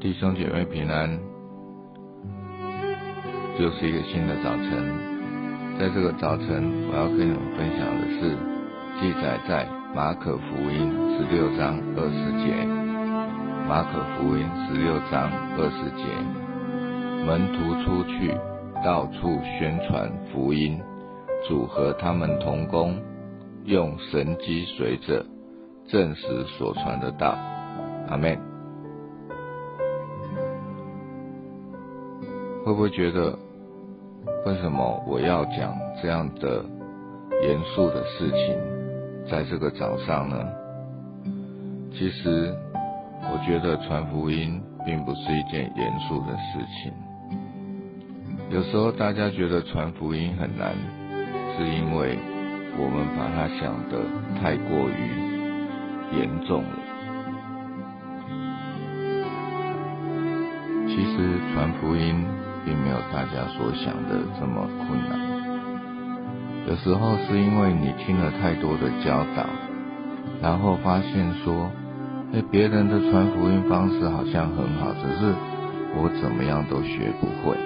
弟兄姐妹平安，就是一个新的早晨。在这个早晨，我要跟你们分享的是记载在马可福音十六章二十节。马可福音十六章二十节，门徒出去，到处宣传福音，主和他们同工，用神机随着证实所传的道。阿门。会不会觉得，为什么我要讲这样的严肃的事情，在这个早上呢？其实，我觉得传福音并不是一件严肃的事情。有时候大家觉得传福音很难，是因为我们把它想得太过于严重了。其实传福音。并没有大家所想的这么困难。有时候是因为你听了太多的教导，然后发现说，哎，别人的传福音方式好像很好，只是我怎么样都学不会。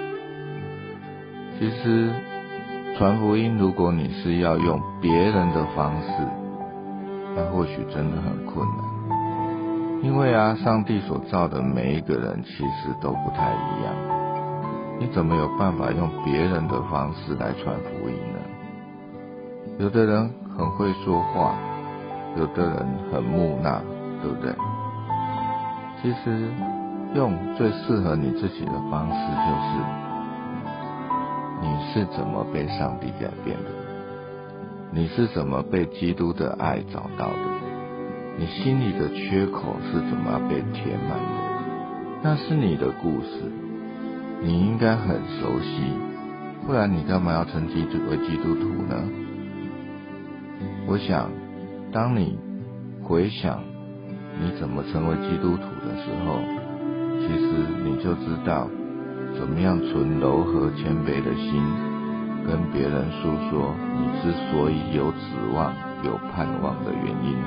其实传福音，如果你是要用别人的方式，那或许真的很困难。因为啊，上帝所造的每一个人其实都不太一样。你怎么有办法用别人的方式来传福音呢？有的人很会说话，有的人很木讷，对不对？其实用最适合你自己的方式，就是你是怎么被上帝改变的？你是怎么被基督的爱找到的？你心里的缺口是怎么被填满的？那是你的故事。你应该很熟悉，不然你干嘛要称基督为基督徒呢？我想，当你回想你怎么成为基督徒的时候，其实你就知道怎么样存柔和谦卑的心，跟别人诉说你之所以有指望、有盼望的原因。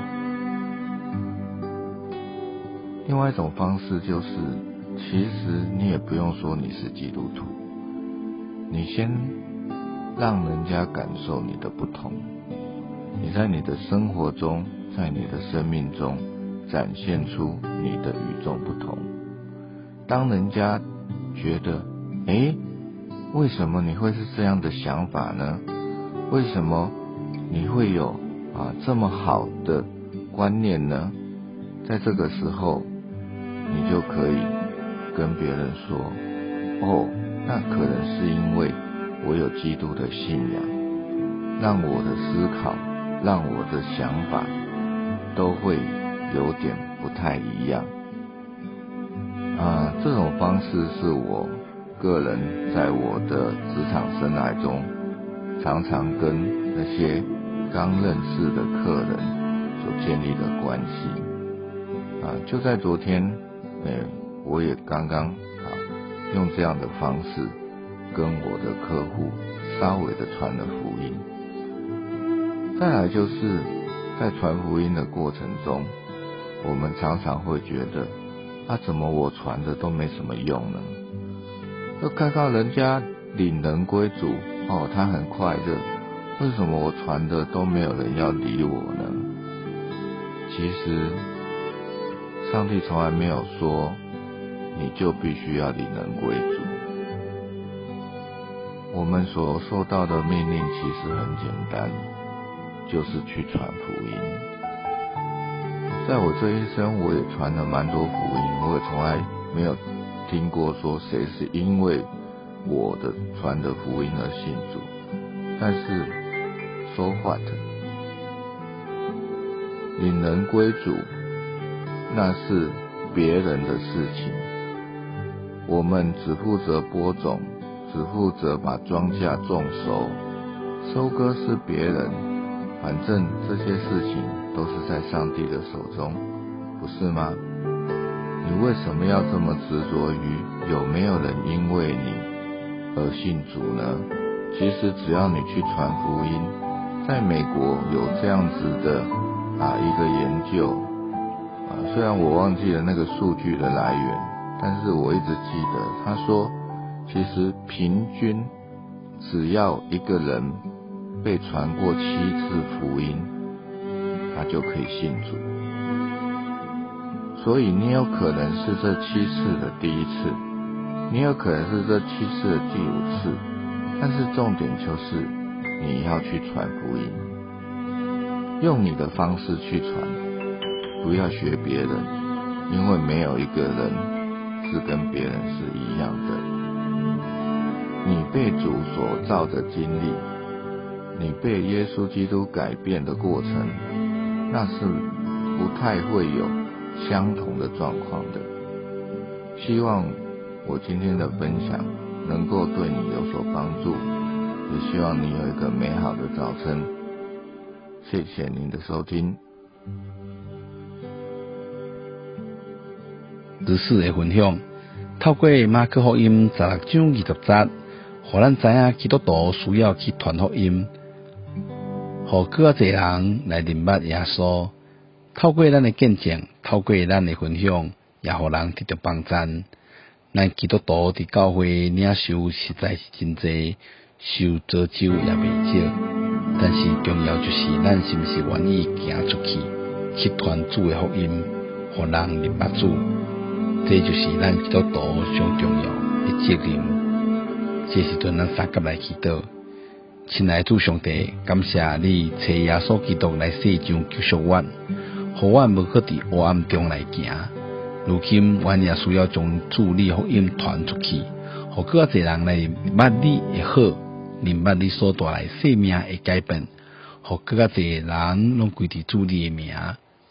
另外一种方式就是。其实你也不用说你是基督徒，你先让人家感受你的不同，你在你的生活中，在你的生命中展现出你的与众不同。当人家觉得，哎，为什么你会是这样的想法呢？为什么你会有啊这么好的观念呢？在这个时候，你就可以。跟别人说，哦，那可能是因为我有基督的信仰，让我的思考，让我的想法都会有点不太一样。啊，这种方式是我个人在我的职场生涯中，常常跟那些刚认识的客人所建立的关系。啊，就在昨天，哎。我也刚刚啊，用这样的方式跟我的客户稍微的传了福音。再来就是在传福音的过程中，我们常常会觉得，啊，怎么我传的都没什么用呢？就看到人家领人归主，哦，他很快乐，为什么我传的都没有人要理我呢？其实，上帝从来没有说。你就必须要领人归主。我们所受到的命令其实很简单，就是去传福音。在我这一生，我也传了蛮多福音，我也从来没有听过说谁是因为我的传的福音而信主。但是说话的领人归主，那是别人的事情。我们只负责播种，只负责把庄稼种熟，收割是别人。反正这些事情都是在上帝的手中，不是吗？你为什么要这么执着于有没有人因为你而信主呢？其实只要你去传福音，在美国有这样子的啊一个研究啊，虽然我忘记了那个数据的来源。但是我一直记得他说，其实平均只要一个人被传过七次福音，他就可以信主。所以你有可能是这七次的第一次，你有可能是这七次的第五次，但是重点就是你要去传福音，用你的方式去传，不要学别人，因为没有一个人是跟别人是一样的。你被主所造的经历，你被耶稣基督改变的过程，那是不太会有。相同的状况的，希望我今天的分享能够对你有所帮助，也希望你有一个美好的早晨。谢谢您的收听。日四的分享，透过马克福音十六章二十节，互咱知影基督徒需要去传福音，互更较侪人来明白耶稣。透过咱的见证，透过咱的分享，也互人得到帮助。咱基督徒伫教会领受实在是真济，受造就也未少。但是重要就是咱是毋是愿意行出去，去传主的福音，互人明白主。这就是咱基督徒上重要的责任。这时阵咱三甲来祈祷，亲爱主上帝，感谢你找耶稣基督来世上救赎我。互阮无去伫黑暗中来行，如今阮也需要将主力福音传出去，互更加侪人来捌你会好，明白你所带来生命的改变，互更加侪人拢归伫主你的名，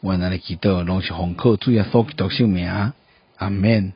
阮安尼祈祷拢是奉靠主耶稣基督圣名，阿门。